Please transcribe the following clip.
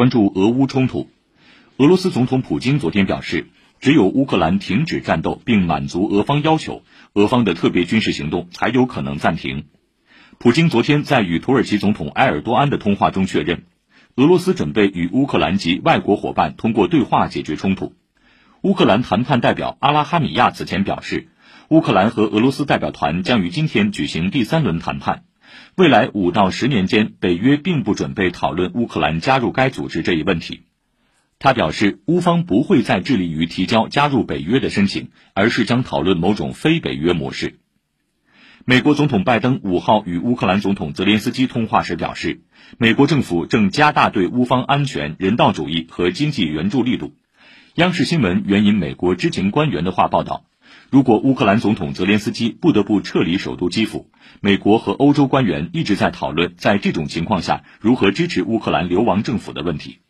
关注俄乌冲突，俄罗斯总统普京昨天表示，只有乌克兰停止战斗并满足俄方要求，俄方的特别军事行动才有可能暂停。普京昨天在与土耳其总统埃尔多安的通话中确认，俄罗斯准备与乌克兰及外国伙伴通过对话解决冲突。乌克兰谈判代表阿拉哈米亚此前表示，乌克兰和俄罗斯代表团将于今天举行第三轮谈判。未来五到十年间，北约并不准备讨论乌克兰加入该组织这一问题。他表示，乌方不会再致力于提交加入北约的申请，而是将讨论某种非北约模式。美国总统拜登五号与乌克兰总统泽连斯基通话时表示，美国政府正加大对乌方安全、人道主义和经济援助力度。央视新闻援引美国知情官员的话报道。如果乌克兰总统泽连斯基不得不撤离首都基辅，美国和欧洲官员一直在讨论，在这种情况下如何支持乌克兰流亡政府的问题。